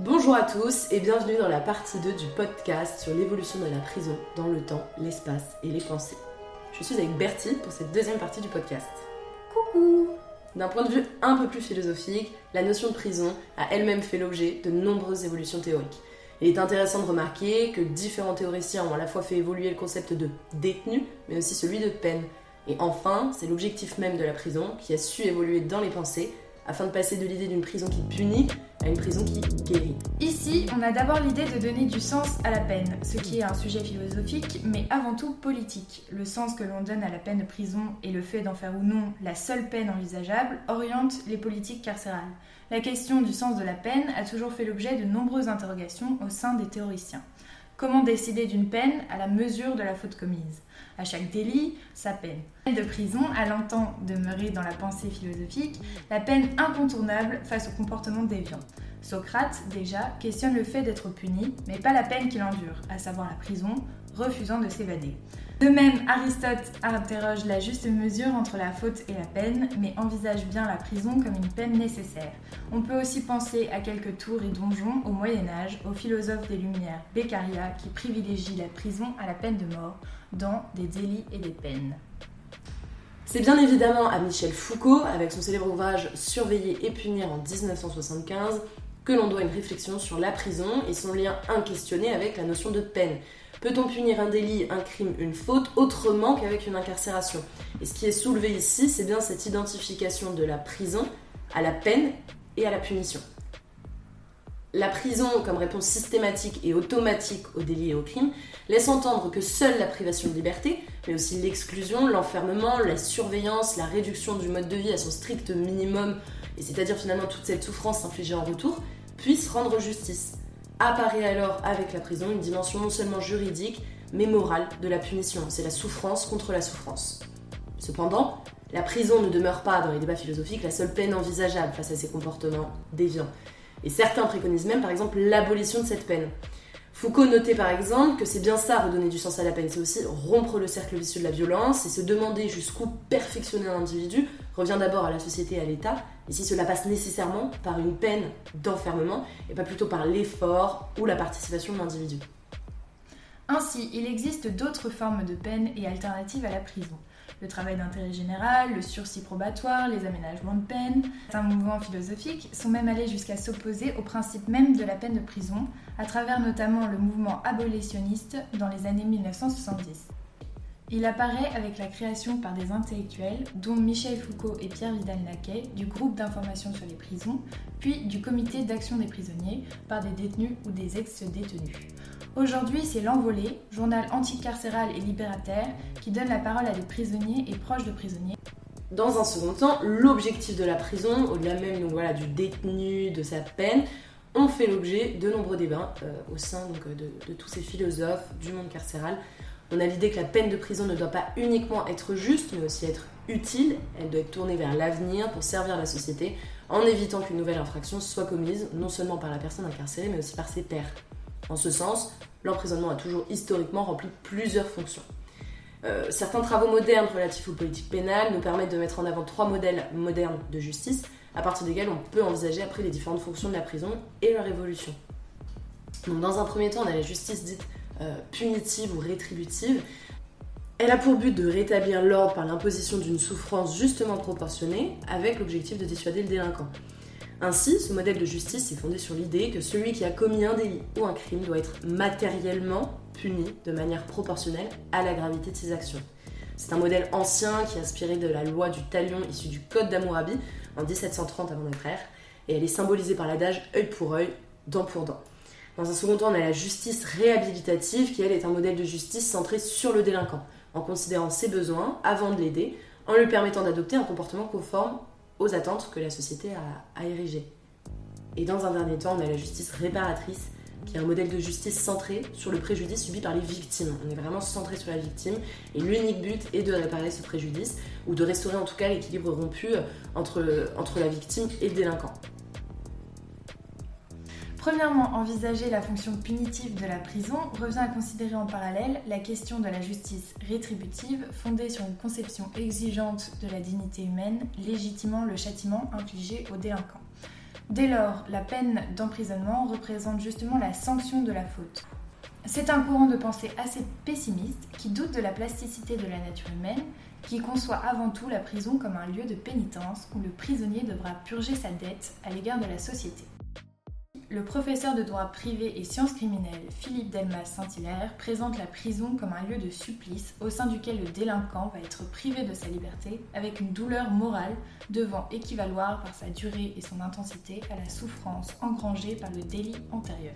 Bonjour à tous et bienvenue dans la partie 2 du podcast sur l'évolution de la prison dans le temps, l'espace et les pensées. Je suis avec Bertie pour cette deuxième partie du podcast. Coucou D'un point de vue un peu plus philosophique, la notion de prison a elle-même fait l'objet de nombreuses évolutions théoriques. Il est intéressant de remarquer que différents théoriciens ont à la fois fait évoluer le concept de détenu, mais aussi celui de peine. Et enfin, c'est l'objectif même de la prison qui a su évoluer dans les pensées afin de passer de l'idée d'une prison qui punit à une prison qui guérit. Ici, on a d'abord l'idée de donner du sens à la peine, ce qui est un sujet philosophique, mais avant tout politique. Le sens que l'on donne à la peine de prison et le fait d'en faire ou non la seule peine envisageable oriente les politiques carcérales. La question du sens de la peine a toujours fait l'objet de nombreuses interrogations au sein des théoriciens. Comment décider d'une peine à la mesure de la faute commise? À chaque délit, sa peine. De prison a longtemps demeuré dans la pensée philosophique la peine incontournable face au comportement déviant. Socrate, déjà, questionne le fait d'être puni, mais pas la peine qu'il endure, à savoir la prison, refusant de s'évader. De même, Aristote interroge la juste mesure entre la faute et la peine, mais envisage bien la prison comme une peine nécessaire. On peut aussi penser à quelques tours et donjons au Moyen Âge, au philosophe des Lumières Beccaria qui privilégie la prison à la peine de mort dans des délits et des peines. C'est bien évidemment à Michel Foucault, avec son célèbre ouvrage Surveiller et punir en 1975, que l'on doit une réflexion sur la prison et son lien inquestionné avec la notion de peine. Peut-on punir un délit, un crime, une faute autrement qu'avec une incarcération? Et ce qui est soulevé ici, c'est bien cette identification de la prison à la peine et à la punition. La prison, comme réponse systématique et automatique aux délits et aux crimes, laisse entendre que seule la privation de liberté, mais aussi l'exclusion, l'enfermement, la surveillance, la réduction du mode de vie à son strict minimum, et c'est-à-dire finalement toute cette souffrance infligée en retour, puisse rendre justice apparaît alors avec la prison une dimension non seulement juridique, mais morale de la punition. C'est la souffrance contre la souffrance. Cependant, la prison ne demeure pas, dans les débats philosophiques, la seule peine envisageable face à ces comportements déviants. Et certains préconisent même, par exemple, l'abolition de cette peine. Foucault notait par exemple que c'est bien ça redonner du sens à la peine, c'est aussi rompre le cercle vicieux de la violence et se demander jusqu'où perfectionner un individu revient d'abord à la société et à l'État, et si cela passe nécessairement par une peine d'enfermement et pas plutôt par l'effort ou la participation de l'individu. Ainsi, il existe d'autres formes de peine et alternatives à la prison le travail d'intérêt général, le sursis probatoire, les aménagements de peine. Certains mouvements philosophiques sont même allés jusqu'à s'opposer au principe même de la peine de prison, à travers notamment le mouvement abolitionniste dans les années 1970. Il apparaît avec la création par des intellectuels, dont Michel Foucault et Pierre Vidal-Naquet, du groupe d'information sur les prisons, puis du comité d'action des prisonniers, par des détenus ou des ex-détenus. Aujourd'hui, c'est L'Envolée, journal anticarcéral et libérateur, qui donne la parole à des prisonniers et proches de prisonniers. Dans un second temps, l'objectif de la prison, au-delà même donc, voilà, du détenu, de sa peine, ont fait l'objet de nombreux débats euh, au sein de, de, tous ces philosophes du monde carcéral. On a l'idée que la peine de prison ne doit pas uniquement être juste, mais aussi être utile. Elle doit être tournée vers l'avenir pour servir la société, en évitant qu'une nouvelle infraction soit commise, non seulement par la personne incarcérée, mais aussi par ses pairs. En ce sens, l'emprisonnement a toujours historiquement rempli plusieurs fonctions. Euh, certains travaux modernes relatifs aux politiques pénales nous permettent de mettre en avant trois modèles modernes de justice, à partir desquels on peut envisager après les différentes fonctions de la prison et leur évolution. Dans un premier temps, on a la justice dite euh, punitive ou rétributive. Elle a pour but de rétablir l'ordre par l'imposition d'une souffrance justement proportionnée, avec l'objectif de dissuader le délinquant. Ainsi, ce modèle de justice est fondé sur l'idée que celui qui a commis un délit ou un crime doit être matériellement puni de manière proportionnelle à la gravité de ses actions. C'est un modèle ancien qui est inspiré de la loi du talion issue du Code d'Amourabi en 1730 avant notre ère, et elle est symbolisée par l'adage œil pour œil, dent pour dent. Dans un second temps, on a la justice réhabilitative qui, elle, est un modèle de justice centré sur le délinquant, en considérant ses besoins avant de l'aider, en lui permettant d'adopter un comportement conforme aux attentes que la société a, érigées. Et dans un dernier temps, on a la justice réparatrice, qui est un modèle de justice centré sur le préjudice subi par les victimes. On est vraiment centré sur la victime et l'unique but est de réparer ce préjudice ou de restaurer en tout cas l'équilibre rompu entre, entre la victime et le délinquant. Premièrement, envisager la fonction punitive de la prison revient à considérer en parallèle la question de la justice rétributive fondée sur une conception exigeante de la dignité humaine, légitimant le châtiment infligé aux délinquants. Dès lors, la peine d'emprisonnement représente justement la sanction de la faute. C'est un courant de pensée assez pessimiste qui doute de la plasticité de la nature humaine, qui conçoit avant tout la prison comme un lieu de pénitence où le prisonnier devra purger sa dette à l'égard de la société. Le professeur de droit privé et sciences criminelles Philippe Delmas Saint-Hilaire présente la prison comme un lieu de supplice au sein duquel le délinquant va être privé de sa liberté avec une douleur morale devant équivaloir par sa durée et son intensité à la souffrance engrangée par le délit antérieur.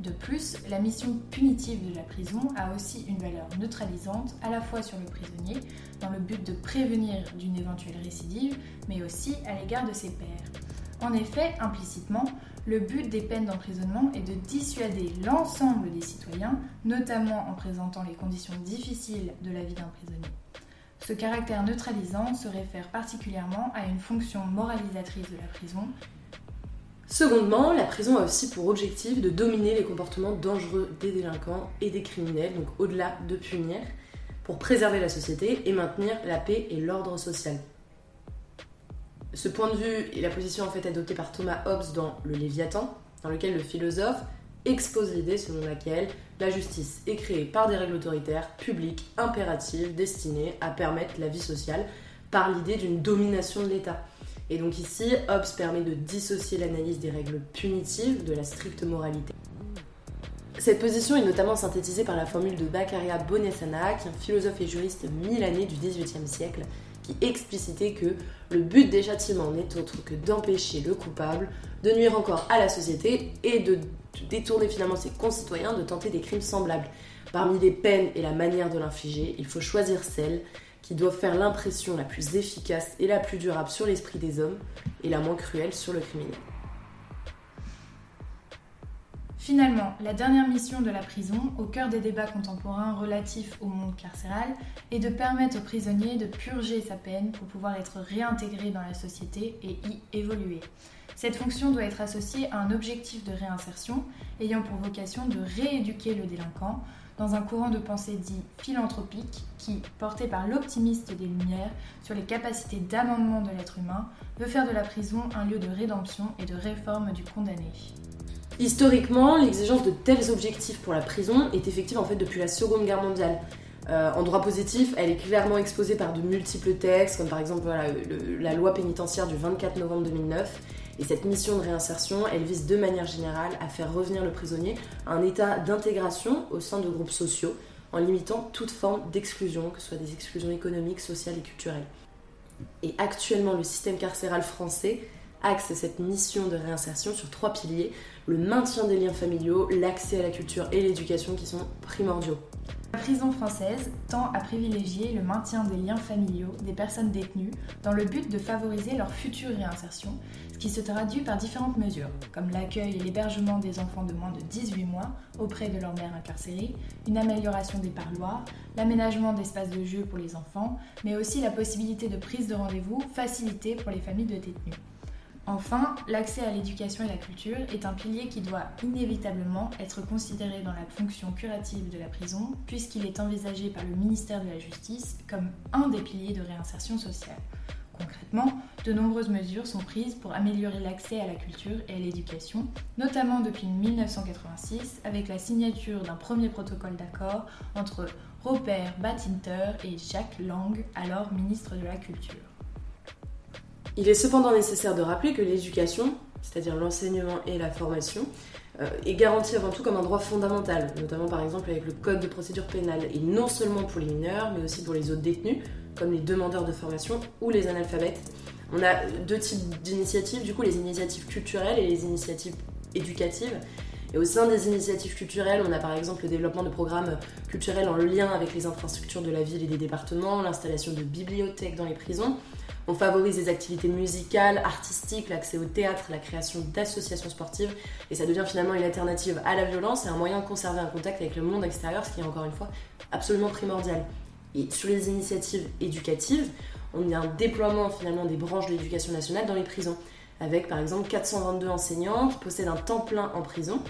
De plus, la mission punitive de la prison a aussi une valeur neutralisante à la fois sur le prisonnier, dans le but de prévenir d'une éventuelle récidive, mais aussi à l'égard de ses pairs. En effet, implicitement, le but des peines d'emprisonnement est de dissuader l'ensemble des citoyens, notamment en présentant les conditions difficiles de la vie d'un prisonnier. Ce caractère neutralisant se réfère particulièrement à une fonction moralisatrice de la prison. Secondement, la prison a aussi pour objectif de dominer les comportements dangereux des délinquants et des criminels, donc au-delà de punir, pour préserver la société et maintenir la paix et l'ordre social. Ce point de vue est la position en fait adoptée par Thomas Hobbes dans Le Léviathan, dans lequel le philosophe expose l'idée selon laquelle la justice est créée par des règles autoritaires, publiques, impératives, destinées à permettre la vie sociale par l'idée d'une domination de l'État. Et donc ici, Hobbes permet de dissocier l'analyse des règles punitives de la stricte moralité. Cette position est notamment synthétisée par la formule de Baccaria Bonesana, qui est un philosophe et juriste milanais du XVIIIe siècle, qui explicitait que le but des châtiments n'est autre que d'empêcher le coupable de nuire encore à la société et de détourner finalement ses concitoyens de tenter des crimes semblables. Parmi les peines et la manière de l'infliger, il faut choisir celles qui doivent faire l'impression la plus efficace et la plus durable sur l'esprit des hommes et la moins cruelle sur le criminel. Finalement, la dernière mission de la prison, au cœur des débats contemporains relatifs au monde carcéral, est de permettre au prisonnier de purger sa peine pour pouvoir être réintégré dans la société et y évoluer. Cette fonction doit être associée à un objectif de réinsertion ayant pour vocation de rééduquer le délinquant dans un courant de pensée dit philanthropique qui, porté par l'optimiste des Lumières sur les capacités d'amendement de l'être humain, veut faire de la prison un lieu de rédemption et de réforme du condamné. Historiquement, l'exigence de tels objectifs pour la prison est effective en fait depuis la Seconde Guerre mondiale. Euh, en droit positif, elle est clairement exposée par de multiples textes, comme par exemple la loi pénitentiaire du 24 novembre 2009. Et cette mission de réinsertion, elle vise de manière générale à faire revenir le prisonnier à un état d'intégration au sein de groupes sociaux, en limitant toute forme d'exclusion, que ce soit des exclusions économiques, sociales et culturelles. Et actuellement, le système carcéral français axe cette mission de réinsertion sur trois piliers le maintien des liens familiaux, l'accès à la culture et l'éducation qui sont primordiaux. La prison française tend à privilégier le maintien des liens familiaux des personnes détenues dans le but de favoriser leur future réinsertion, ce qui se traduit par différentes mesures, comme l'accueil et l'hébergement des enfants de moins de 18 mois auprès de leur mère incarcérée, une amélioration des parloirs, l'aménagement d'espaces de jeu pour les enfants, mais aussi la possibilité de prise de rendez-vous facilitée pour les familles de détenus. Enfin, l'accès à l'éducation et la culture est un pilier qui doit inévitablement être considéré dans la fonction curative de la prison, puisqu'il est envisagé par le ministère de la Justice comme un des piliers de réinsertion sociale. Concrètement, de nombreuses mesures sont prises pour améliorer l'accès à la culture et à l'éducation, notamment depuis 1986 avec la signature d'un premier protocole d'accord entre Robert Badinter et Jacques Lang, alors ministre de la Culture. Il est cependant nécessaire de rappeler que l'éducation, c'est-à-dire l'enseignement et la formation, euh, est garantie avant tout comme un droit fondamental, notamment par exemple avec le code de procédure pénale, et non seulement pour les mineurs, mais aussi pour les autres détenus, comme les demandeurs de formation ou les analphabètes. On a deux types d'initiatives, du coup les initiatives culturelles et les initiatives éducatives. Et au sein des initiatives culturelles, on a par exemple le développement de programmes culturels en lien avec les infrastructures de la ville et des départements, l'installation de bibliothèques dans les prisons, on favorise les activités musicales, artistiques, l'accès au théâtre, la création d'associations sportives, et ça devient finalement une alternative à la violence et un moyen de conserver un contact avec le monde extérieur, ce qui est encore une fois absolument primordial. Et sur les initiatives éducatives, on a un déploiement finalement des branches de l'éducation nationale dans les prisons, avec par exemple 422 enseignants qui possèdent un temps plein en prison.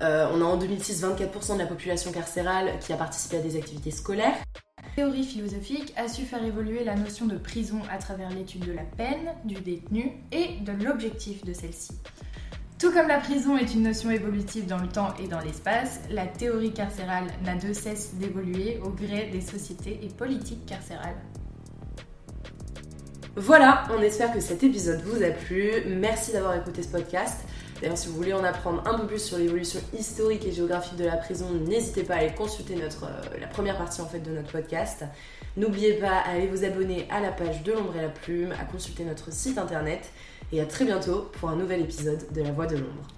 Euh, on a en 2006 24% de la population carcérale qui a participé à des activités scolaires. La théorie philosophique a su faire évoluer la notion de prison à travers l'étude de la peine, du détenu et de l'objectif de celle-ci. Tout comme la prison est une notion évolutive dans le temps et dans l'espace, la théorie carcérale n'a de cesse d'évoluer au gré des sociétés et politiques carcérales. Voilà, on espère que cet épisode vous a plu. Merci d'avoir écouté ce podcast. D'ailleurs, si vous voulez en apprendre un peu plus sur l'évolution historique et géographique de la prison, n'hésitez pas à aller consulter euh, la première partie en fait de notre podcast. N'oubliez pas à aller vous abonner à la page de l'ombre et la plume, à consulter notre site internet et à très bientôt pour un nouvel épisode de La Voix de l'ombre.